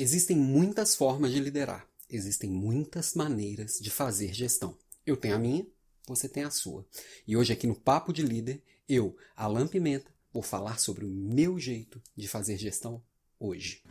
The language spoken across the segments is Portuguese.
Existem muitas formas de liderar, existem muitas maneiras de fazer gestão. Eu tenho a minha, você tem a sua. E hoje, aqui no Papo de Líder, eu, Alan Pimenta, vou falar sobre o meu jeito de fazer gestão hoje.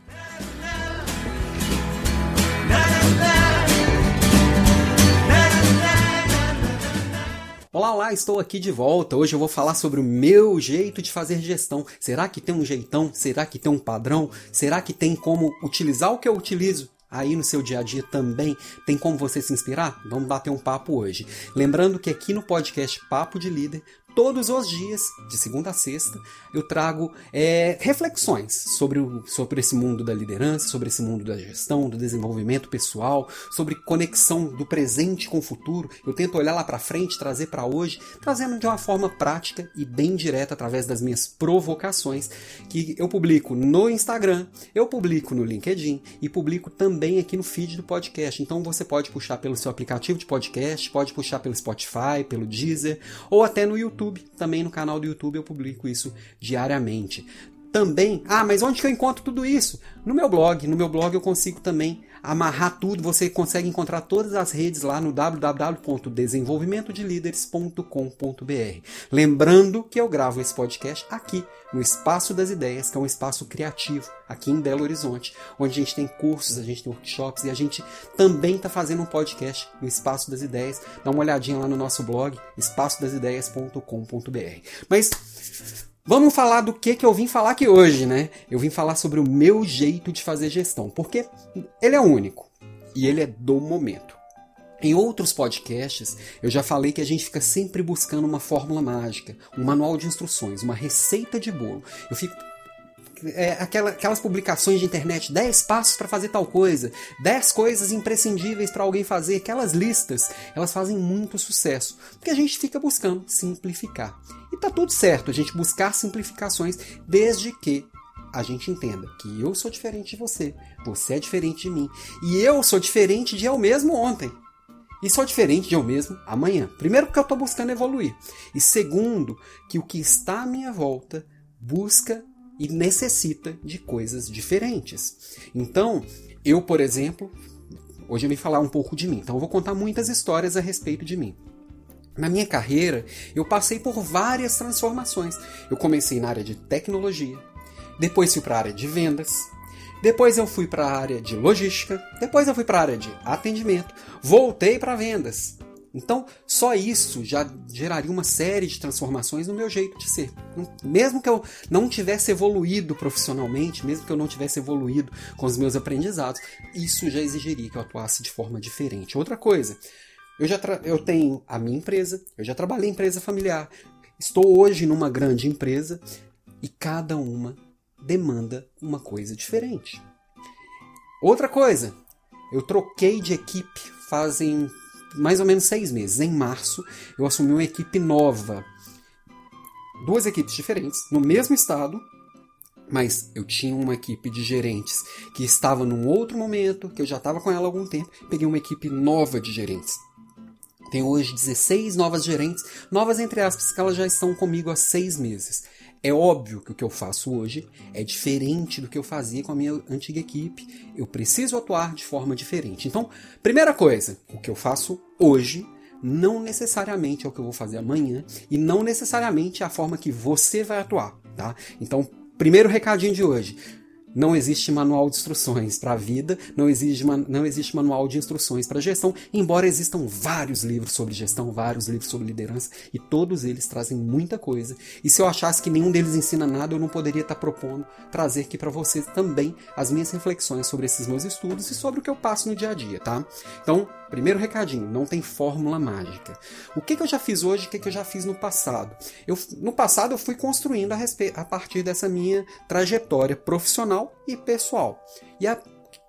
Olá, olá, estou aqui de volta. Hoje eu vou falar sobre o meu jeito de fazer gestão. Será que tem um jeitão? Será que tem um padrão? Será que tem como utilizar o que eu utilizo aí no seu dia a dia também? Tem como você se inspirar? Vamos bater um papo hoje. Lembrando que aqui no podcast Papo de Líder todos os dias, de segunda a sexta, eu trago é, reflexões sobre, o, sobre esse mundo da liderança, sobre esse mundo da gestão, do desenvolvimento pessoal, sobre conexão do presente com o futuro. Eu tento olhar lá para frente, trazer para hoje, trazendo de uma forma prática e bem direta através das minhas provocações que eu publico no Instagram, eu publico no LinkedIn e publico também aqui no feed do podcast. Então você pode puxar pelo seu aplicativo de podcast, pode puxar pelo Spotify, pelo Deezer ou até no YouTube YouTube, também no canal do YouTube eu publico isso diariamente. Também, ah, mas onde que eu encontro tudo isso? No meu blog. No meu blog eu consigo também amarrar tudo. Você consegue encontrar todas as redes lá no www.desenvolvimentodelideres.com.br. Lembrando que eu gravo esse podcast aqui no Espaço das Ideias, que é um espaço criativo aqui em Belo Horizonte, onde a gente tem cursos, a gente tem workshops e a gente também está fazendo um podcast no Espaço das Ideias. Dá uma olhadinha lá no nosso blog, espaçodasideias.com.br. Mas Vamos falar do que, que eu vim falar aqui hoje, né? Eu vim falar sobre o meu jeito de fazer gestão, porque ele é único e ele é do momento. Em outros podcasts, eu já falei que a gente fica sempre buscando uma fórmula mágica, um manual de instruções, uma receita de bolo. Eu fico é, aquela, aquelas publicações de internet, 10 passos para fazer tal coisa, 10 coisas imprescindíveis para alguém fazer, aquelas listas, elas fazem muito sucesso, porque a gente fica buscando simplificar. E tá tudo certo a gente buscar simplificações, desde que a gente entenda que eu sou diferente de você, você é diferente de mim, e eu sou diferente de eu mesmo ontem. E sou diferente de eu mesmo amanhã. Primeiro, porque eu estou buscando evoluir. E segundo, que o que está à minha volta busca e necessita de coisas diferentes. Então, eu, por exemplo, hoje eu vim falar um pouco de mim, então eu vou contar muitas histórias a respeito de mim. Na minha carreira, eu passei por várias transformações. Eu comecei na área de tecnologia, depois fui para a área de vendas, depois eu fui para a área de logística, depois eu fui para a área de atendimento, voltei para vendas, então, só isso já geraria uma série de transformações no meu jeito de ser. Mesmo que eu não tivesse evoluído profissionalmente, mesmo que eu não tivesse evoluído com os meus aprendizados, isso já exigiria que eu atuasse de forma diferente. Outra coisa, eu já eu tenho a minha empresa, eu já trabalhei em empresa familiar, estou hoje numa grande empresa e cada uma demanda uma coisa diferente. Outra coisa, eu troquei de equipe fazem mais ou menos seis meses. Em março, eu assumi uma equipe nova. Duas equipes diferentes, no mesmo estado, mas eu tinha uma equipe de gerentes que estava num outro momento, que eu já estava com ela há algum tempo, peguei uma equipe nova de gerentes. Tenho hoje 16 novas gerentes, novas entre aspas, que elas já estão comigo há seis meses. É óbvio que o que eu faço hoje é diferente do que eu fazia com a minha antiga equipe. Eu preciso atuar de forma diferente. Então, primeira coisa, o que eu faço hoje não necessariamente é o que eu vou fazer amanhã e não necessariamente é a forma que você vai atuar, tá? Então, primeiro recadinho de hoje. Não existe manual de instruções para a vida, não existe, não existe manual de instruções para gestão, embora existam vários livros sobre gestão, vários livros sobre liderança, e todos eles trazem muita coisa. E se eu achasse que nenhum deles ensina nada, eu não poderia estar tá propondo trazer aqui para vocês também as minhas reflexões sobre esses meus estudos e sobre o que eu passo no dia a dia, tá? Então, Primeiro recadinho, não tem fórmula mágica. O que, que eu já fiz hoje, o que, que eu já fiz no passado? Eu, no passado eu fui construindo a, a partir dessa minha trajetória profissional e pessoal. E a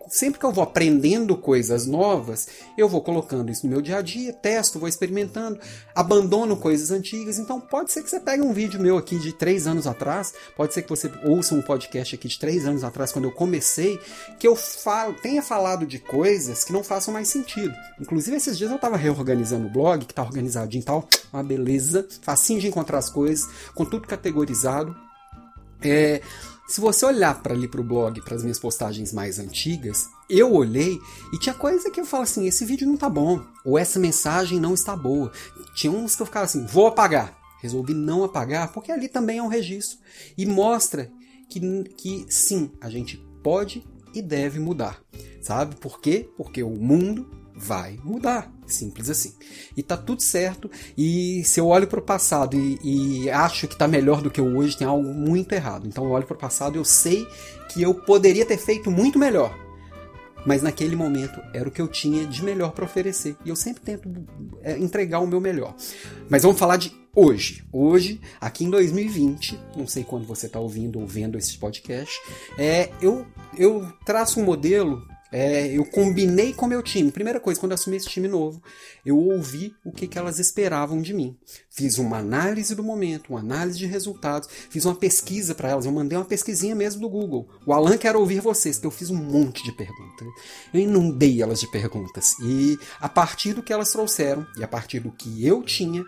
sempre que eu vou aprendendo coisas novas, eu vou colocando isso no meu dia a dia, testo, vou experimentando, abandono coisas antigas. Então pode ser que você pegue um vídeo meu aqui de três anos atrás, pode ser que você ouça um podcast aqui de três anos atrás, quando eu comecei, que eu falo, tenha falado de coisas que não façam mais sentido. Inclusive, esses dias eu estava reorganizando o blog, que está organizadinho e tal, uma beleza, facinho de encontrar as coisas, com tudo categorizado. É, se você olhar para ali pro blog, para as minhas postagens mais antigas, eu olhei e tinha coisa que eu falo assim, esse vídeo não tá bom, ou essa mensagem não está boa. Tinha uns que eu ficava assim, vou apagar. Resolvi não apagar, porque ali também é um registro e mostra que, que sim, a gente pode e deve mudar. Sabe por quê? Porque o mundo vai mudar. Simples assim. E tá tudo certo. E se eu olho para o passado e, e, acho que tá melhor do que hoje, tem algo muito errado. Então eu olho para o passado e eu sei que eu poderia ter feito muito melhor. Mas naquele momento era o que eu tinha de melhor para oferecer. E eu sempre tento é, entregar o meu melhor. Mas vamos falar de hoje. Hoje, aqui em 2020, não sei quando você está ouvindo ou vendo esse podcast, é, eu, eu traço um modelo é, eu combinei com meu time. Primeira coisa, quando eu assumi esse time novo, eu ouvi o que, que elas esperavam de mim. Fiz uma análise do momento, uma análise de resultados, fiz uma pesquisa para elas. Eu mandei uma pesquisinha mesmo do Google. O Alan quer ouvir vocês, que eu fiz um monte de perguntas. Eu inundei elas de perguntas. E a partir do que elas trouxeram e a partir do que eu tinha,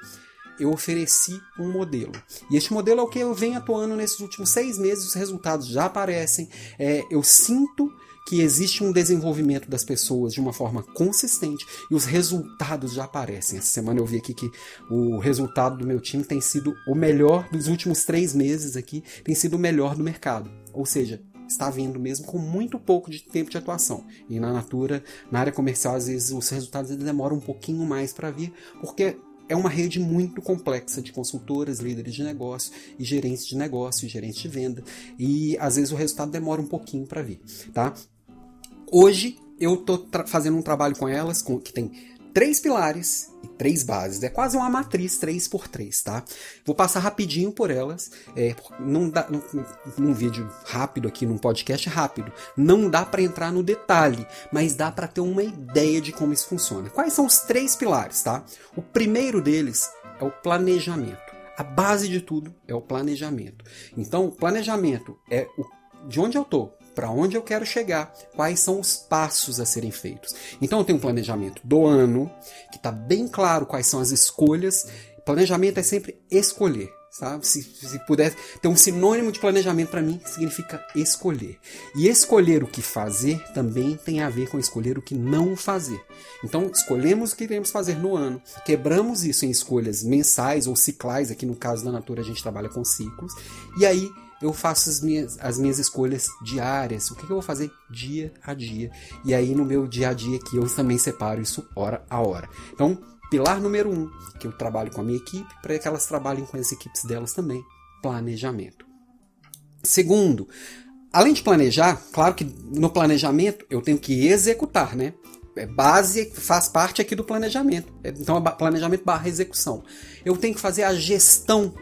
eu ofereci um modelo. E este modelo é o que eu venho atuando nesses últimos seis meses, os resultados já aparecem. É, eu sinto que existe um desenvolvimento das pessoas de uma forma consistente e os resultados já aparecem. Essa semana eu vi aqui que o resultado do meu time tem sido o melhor dos últimos três meses aqui, tem sido o melhor do mercado. Ou seja, está vindo mesmo com muito pouco de tempo de atuação. E na Natura, na área comercial, às vezes os resultados demoram um pouquinho mais para vir, porque é uma rede muito complexa de consultoras, líderes de negócio e gerentes de negócio, gerentes de venda, e às vezes o resultado demora um pouquinho para vir, tá? Hoje eu estou fazendo um trabalho com elas com, que tem três pilares e três bases. É quase uma matriz 3 por 3 tá? Vou passar rapidinho por elas. É, não dá, num, num vídeo rápido aqui, num podcast rápido, não dá para entrar no detalhe, mas dá para ter uma ideia de como isso funciona. Quais são os três pilares, tá? O primeiro deles é o planejamento. A base de tudo é o planejamento. Então, planejamento é o, de onde eu tô, para onde eu quero chegar, quais são os passos a serem feitos. Então eu tenho um planejamento do ano, que está bem claro quais são as escolhas. Planejamento é sempre escolher, sabe? Se, se puder ter um sinônimo de planejamento para mim, significa escolher. E escolher o que fazer também tem a ver com escolher o que não fazer. Então, escolhemos o que queremos fazer no ano, quebramos isso em escolhas mensais ou ciclais, aqui no caso da Natura a gente trabalha com ciclos, e aí eu faço as minhas, as minhas escolhas diárias. O que, que, eu vou fazer dia a dia? E aí, no meu dia a dia, que eu também separo isso hora a hora. Então, pilar número um, que eu trabalho com a minha equipe, para que elas trabalhem com as equipes delas também: planejamento. Segundo, além de planejar, claro que no planejamento eu tenho que executar, né? É base faz parte aqui do planejamento. Então, é planejamento barra execução. Eu tenho que fazer a gestão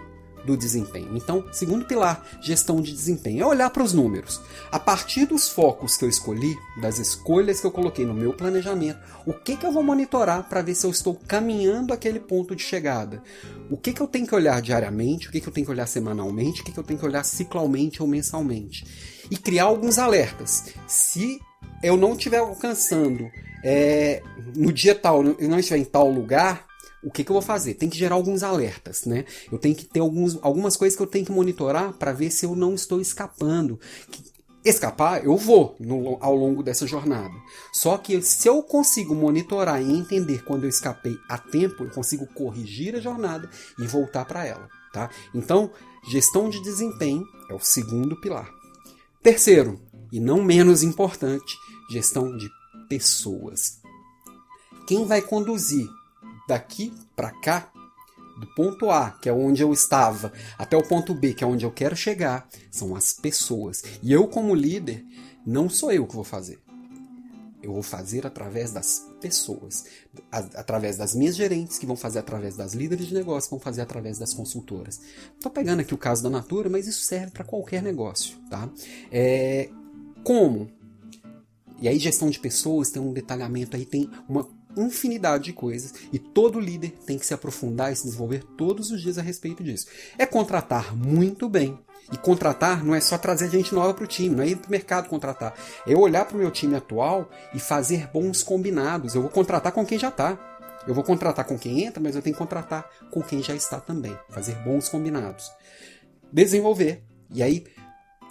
do desempenho. Então, segundo pilar, gestão de desempenho, é olhar para os números. A partir dos focos que eu escolhi, das escolhas que eu coloquei no meu planejamento, o que, que eu vou monitorar para ver se eu estou caminhando aquele ponto de chegada? O que, que eu tenho que olhar diariamente, o que, que eu tenho que olhar semanalmente, o que, que eu tenho que olhar ciclalmente ou mensalmente? E criar alguns alertas. Se eu não estiver alcançando é, no dia tal, eu não estiver em tal lugar, o que, que eu vou fazer? Tem que gerar alguns alertas, né? Eu tenho que ter alguns, algumas coisas que eu tenho que monitorar para ver se eu não estou escapando. Escapar, eu vou no, ao longo dessa jornada. Só que se eu consigo monitorar e entender quando eu escapei a tempo, eu consigo corrigir a jornada e voltar para ela, tá? Então, gestão de desempenho é o segundo pilar. Terceiro, e não menos importante, gestão de pessoas. Quem vai conduzir daqui para cá, do ponto A, que é onde eu estava, até o ponto B, que é onde eu quero chegar, são as pessoas. E eu, como líder, não sou eu que vou fazer. Eu vou fazer através das pessoas, através das minhas gerentes, que vão fazer através das líderes de negócio, que vão fazer através das consultoras. Estou pegando aqui o caso da Natura, mas isso serve para qualquer negócio. Tá? É, como? E aí, gestão de pessoas tem um detalhamento aí, tem uma infinidade de coisas e todo líder tem que se aprofundar e se desenvolver todos os dias a respeito disso. É contratar muito bem. E contratar não é só trazer gente nova para o time, não é ir para o mercado contratar. É olhar para o meu time atual e fazer bons combinados. Eu vou contratar com quem já está. Eu vou contratar com quem entra, mas eu tenho que contratar com quem já está também. Fazer bons combinados. Desenvolver. E aí,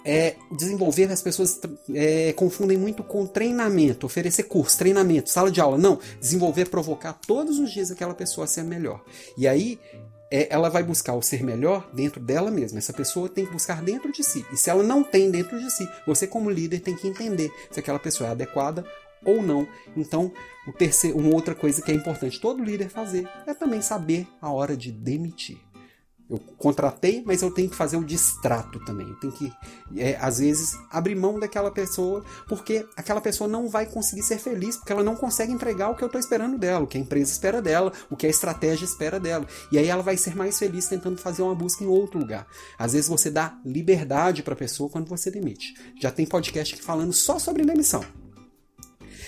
é, desenvolver, as pessoas é, confundem muito com treinamento, oferecer curso, treinamento, sala de aula. Não, desenvolver, provocar todos os dias aquela pessoa a ser melhor. E aí é, ela vai buscar o ser melhor dentro dela mesma. Essa pessoa tem que buscar dentro de si. E se ela não tem dentro de si, você como líder tem que entender se aquela pessoa é adequada ou não. Então, o terceiro, uma outra coisa que é importante todo líder fazer é também saber a hora de demitir. Eu contratei, mas eu tenho que fazer o distrato também. Eu tenho que, é, às vezes, abrir mão daquela pessoa, porque aquela pessoa não vai conseguir ser feliz, porque ela não consegue entregar o que eu estou esperando dela, o que a empresa espera dela, o que a estratégia espera dela. E aí ela vai ser mais feliz tentando fazer uma busca em outro lugar. Às vezes você dá liberdade para a pessoa quando você demite. Já tem podcast aqui falando só sobre demissão.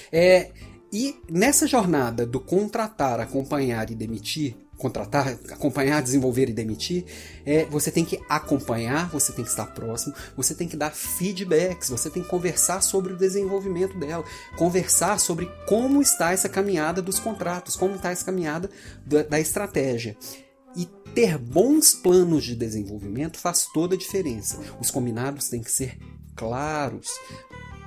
É, e nessa jornada do contratar, acompanhar e demitir, contratar, acompanhar, desenvolver e demitir, é, você tem que acompanhar, você tem que estar próximo, você tem que dar feedbacks, você tem que conversar sobre o desenvolvimento dela, conversar sobre como está essa caminhada dos contratos, como está essa caminhada da, da estratégia. E ter bons planos de desenvolvimento faz toda a diferença. Os combinados têm que ser claros.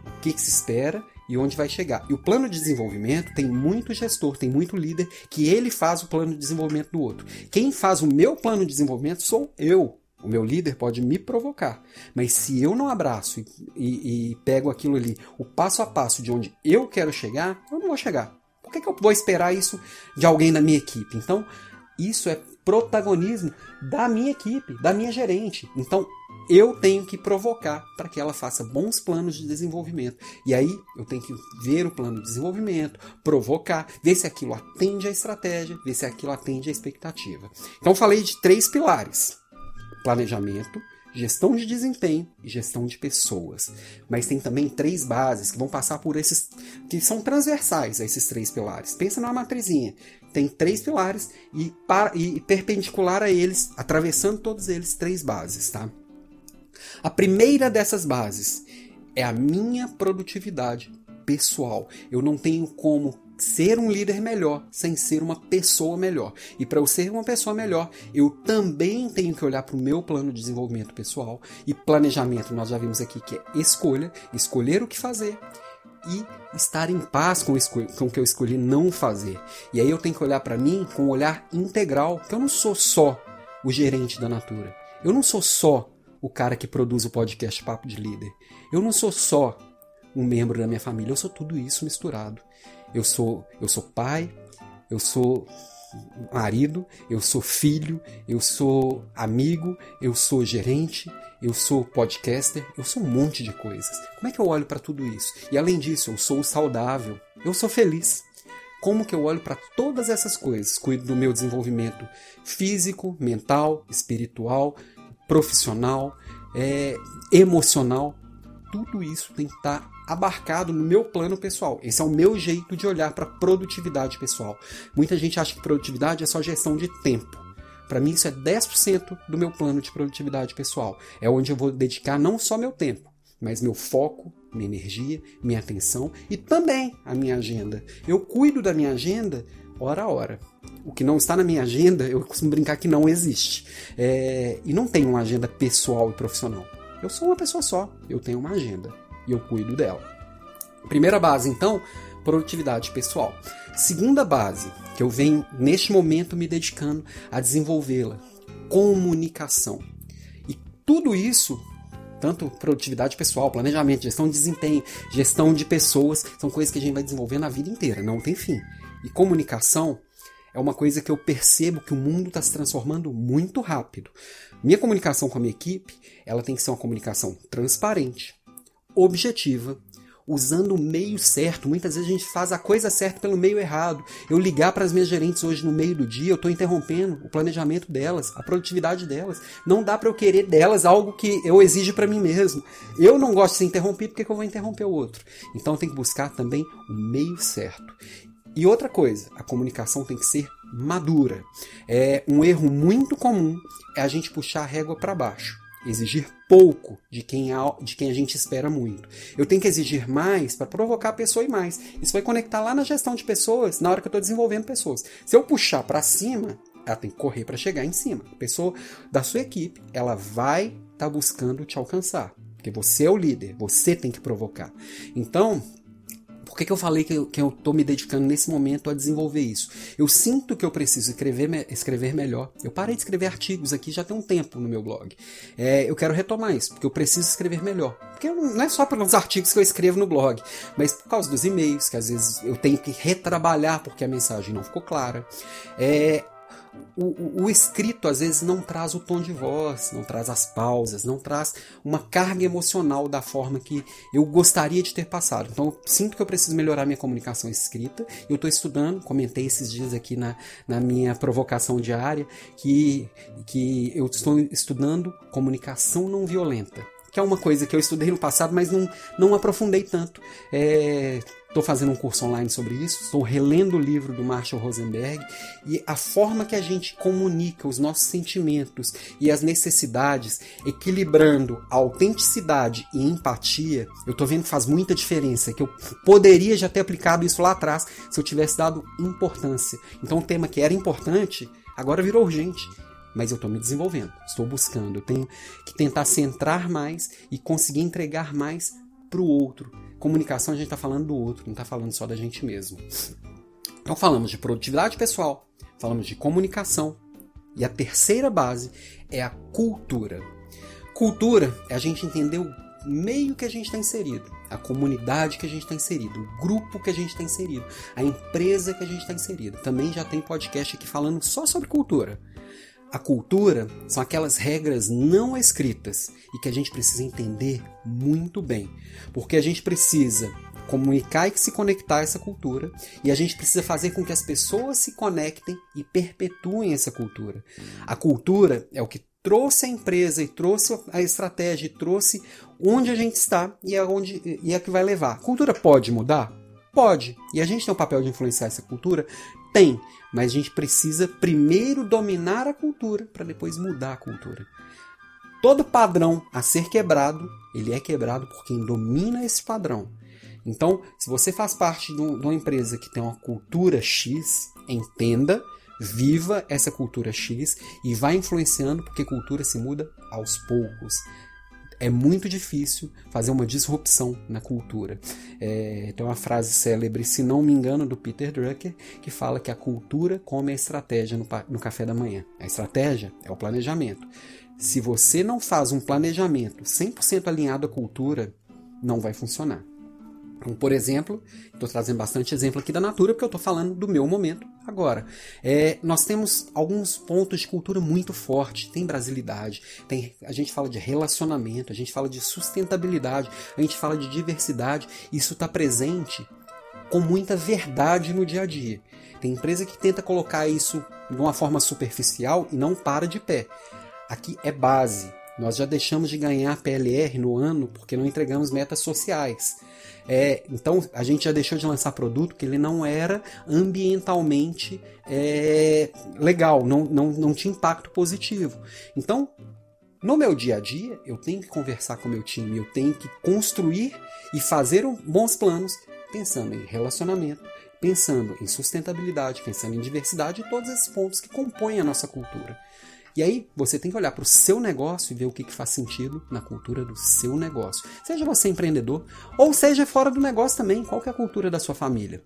O que, que se espera e onde vai chegar. E o plano de desenvolvimento tem muito gestor, tem muito líder que ele faz o plano de desenvolvimento do outro. Quem faz o meu plano de desenvolvimento sou eu. O meu líder pode me provocar, mas se eu não abraço e, e, e pego aquilo ali, o passo a passo de onde eu quero chegar, eu não vou chegar. Por que, que eu vou esperar isso de alguém da minha equipe? Então, isso é protagonismo da minha equipe, da minha gerente. Então, eu tenho que provocar para que ela faça bons planos de desenvolvimento. E aí eu tenho que ver o plano de desenvolvimento, provocar, ver se aquilo atende à estratégia, ver se aquilo atende à expectativa. Então falei de três pilares: planejamento, gestão de desempenho e gestão de pessoas. Mas tem também três bases que vão passar por esses que são transversais a esses três pilares. Pensa numa matrizinha. Tem três pilares e, para, e perpendicular a eles, atravessando todos eles, três bases, tá? A primeira dessas bases é a minha produtividade pessoal. Eu não tenho como ser um líder melhor sem ser uma pessoa melhor. E para eu ser uma pessoa melhor, eu também tenho que olhar para o meu plano de desenvolvimento pessoal e planejamento. Nós já vimos aqui que é escolha, escolher o que fazer e estar em paz com, com o que eu escolhi não fazer. E aí eu tenho que olhar para mim com um olhar integral, que eu não sou só o gerente da Natura. Eu não sou só o cara que produz o podcast Papo de Líder. Eu não sou só um membro da minha família, eu sou tudo isso misturado. Eu sou, eu sou pai, eu sou marido, eu sou filho, eu sou amigo, eu sou gerente, eu sou podcaster, eu sou um monte de coisas. Como é que eu olho para tudo isso? E além disso, eu sou saudável, eu sou feliz. Como que eu olho para todas essas coisas? Cuido do meu desenvolvimento físico, mental, espiritual, profissional, é, emocional, tudo isso tem que estar abarcado no meu plano pessoal. Esse é o meu jeito de olhar para produtividade pessoal. Muita gente acha que produtividade é só gestão de tempo. Para mim, isso é 10% do meu plano de produtividade pessoal. É onde eu vou dedicar não só meu tempo, mas meu foco, minha energia, minha atenção e também a minha agenda. Eu cuido da minha agenda hora a hora. O que não está na minha agenda, eu costumo brincar que não existe. É, e não tenho uma agenda pessoal e profissional. Eu sou uma pessoa só, eu tenho uma agenda e eu cuido dela. Primeira base, então, produtividade pessoal. Segunda base, que eu venho neste momento me dedicando a desenvolvê-la, comunicação. E tudo isso tanto produtividade pessoal, planejamento, gestão de desempenho, gestão de pessoas, são coisas que a gente vai desenvolver na vida inteira, não tem fim. E comunicação é uma coisa que eu percebo que o mundo está se transformando muito rápido. Minha comunicação com a minha equipe, ela tem que ser uma comunicação transparente, objetiva, usando o meio certo. Muitas vezes a gente faz a coisa certa pelo meio errado. Eu ligar para as minhas gerentes hoje no meio do dia, eu estou interrompendo o planejamento delas, a produtividade delas. Não dá para eu querer delas algo que eu exijo para mim mesmo. Eu não gosto de ser interrompido, porque eu vou interromper o outro? Então tenho que buscar também o meio certo. E outra coisa, a comunicação tem que ser madura. É um erro muito comum é a gente puxar a régua para baixo, exigir pouco de quem, de quem a gente espera muito. Eu tenho que exigir mais para provocar a pessoa e mais. Isso vai conectar lá na gestão de pessoas, na hora que eu estou desenvolvendo pessoas. Se eu puxar para cima, ela tem que correr para chegar em cima. A pessoa da sua equipe, ela vai estar tá buscando te alcançar. Porque você é o líder, você tem que provocar. Então, por que, que eu falei que eu, que eu tô me dedicando nesse momento a desenvolver isso? Eu sinto que eu preciso escrever, escrever melhor. Eu parei de escrever artigos aqui já tem um tempo no meu blog. É, eu quero retomar isso, porque eu preciso escrever melhor. Porque não é só pelos artigos que eu escrevo no blog, mas por causa dos e-mails, que às vezes eu tenho que retrabalhar porque a mensagem não ficou clara. É, o, o, escrito às vezes não traz o tom de voz, não traz as pausas, não traz uma carga emocional da forma que eu gostaria de ter passado. Então eu sinto que eu preciso melhorar minha comunicação escrita. Eu estou estudando, comentei esses dias aqui na, na minha provocação diária que, que eu estou estudando comunicação não violenta que é uma coisa que eu estudei no passado, mas não, não aprofundei tanto. É, Estou fazendo um curso online sobre isso, estou relendo o livro do Marshall Rosenberg e a forma que a gente comunica os nossos sentimentos e as necessidades, equilibrando a autenticidade e empatia, eu estou vendo que faz muita diferença, que eu poderia já ter aplicado isso lá atrás se eu tivesse dado importância. Então, o tema que era importante agora virou urgente mas eu estou me desenvolvendo, estou buscando, eu tenho que tentar centrar mais e conseguir entregar mais para o outro. Comunicação a gente está falando do outro, não está falando só da gente mesmo. Então falamos de produtividade pessoal, falamos de comunicação e a terceira base é a cultura. Cultura é a gente entender o meio que a gente está inserido, a comunidade que a gente está inserido, o grupo que a gente está inserido, a empresa que a gente está inserido. Também já tem podcast aqui falando só sobre cultura. A cultura são aquelas regras não escritas e que a gente precisa entender muito bem, porque a gente precisa comunicar e se conectar a essa cultura e a gente precisa fazer com que as pessoas se conectem e perpetuem essa cultura. A cultura é o que trouxe a empresa e trouxe a estratégia e trouxe onde a gente está e é, e é que vai levar. A cultura pode mudar? Pode. E a gente tem o papel de influenciar essa cultura? Tem. Mas a gente precisa primeiro dominar a cultura para depois mudar a cultura. Todo padrão a ser quebrado, ele é quebrado por quem domina esse padrão. Então, se você faz parte de uma empresa que tem uma cultura X, entenda, viva essa cultura X e vá influenciando, porque cultura se muda aos poucos é muito difícil fazer uma disrupção na cultura. É, tem uma frase célebre, se não me engano, do Peter Drucker, que fala que a cultura come a estratégia no, no café da manhã. A estratégia é o planejamento. Se você não faz um planejamento 100% alinhado à cultura, não vai funcionar. Por exemplo, estou trazendo bastante exemplo aqui da Natura, porque eu estou falando do meu momento agora. É, nós temos alguns pontos de cultura muito forte, tem brasilidade, tem, a gente fala de relacionamento, a gente fala de sustentabilidade, a gente fala de diversidade, isso está presente com muita verdade no dia a dia. Tem empresa que tenta colocar isso de uma forma superficial e não para de pé. Aqui é base. Nós já deixamos de ganhar PLR no ano porque não entregamos metas sociais. É, então a gente já deixou de lançar produto que ele não era ambientalmente é, legal, não, não, não tinha impacto positivo. Então, no meu dia a dia, eu tenho que conversar com o meu time, eu tenho que construir e fazer bons planos pensando em relacionamento, pensando em sustentabilidade, pensando em diversidade e todos esses pontos que compõem a nossa cultura. E aí você tem que olhar para o seu negócio e ver o que, que faz sentido na cultura do seu negócio. Seja você empreendedor ou seja fora do negócio também. Qual é a cultura da sua família?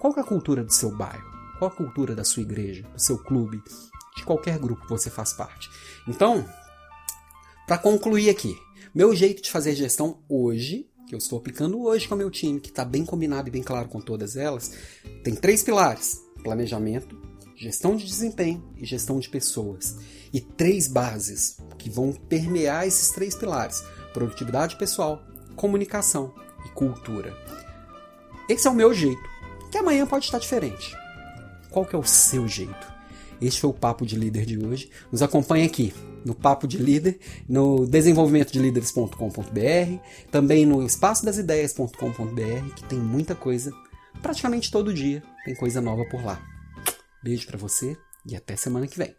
Qual é a cultura do seu bairro? Qual a cultura da sua igreja, do seu clube, de qualquer grupo que você faz parte? Então, para concluir aqui, meu jeito de fazer gestão hoje, que eu estou aplicando hoje com o meu time, que está bem combinado e bem claro com todas elas, tem três pilares: planejamento, gestão de desempenho e gestão de pessoas. E três bases que vão permear esses três pilares: produtividade pessoal, comunicação e cultura. Esse é o meu jeito, que amanhã pode estar diferente. Qual que é o seu jeito? Este foi o Papo de Líder de hoje. Nos acompanhe aqui no Papo de Líder, no desenvolvimentodelíderes.com.br, também no espaçodasideias.com.br, que tem muita coisa, praticamente todo dia tem coisa nova por lá. Beijo para você e até semana que vem.